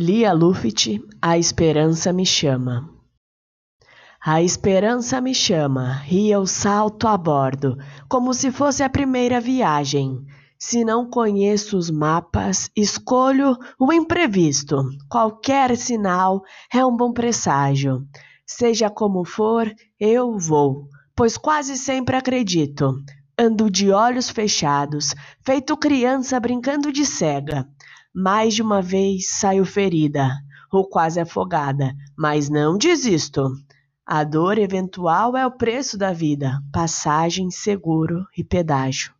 Lia Luft, A Esperança Me Chama. A esperança me chama, e eu salto a bordo, como se fosse a primeira viagem. Se não conheço os mapas, escolho o imprevisto. Qualquer sinal é um bom presságio. Seja como for, eu vou, pois quase sempre acredito. Ando de olhos fechados, feito criança brincando de cega. Mais de uma vez saio ferida ou quase afogada, mas não desisto. A dor eventual é o preço da vida, passagem, seguro e pedágio.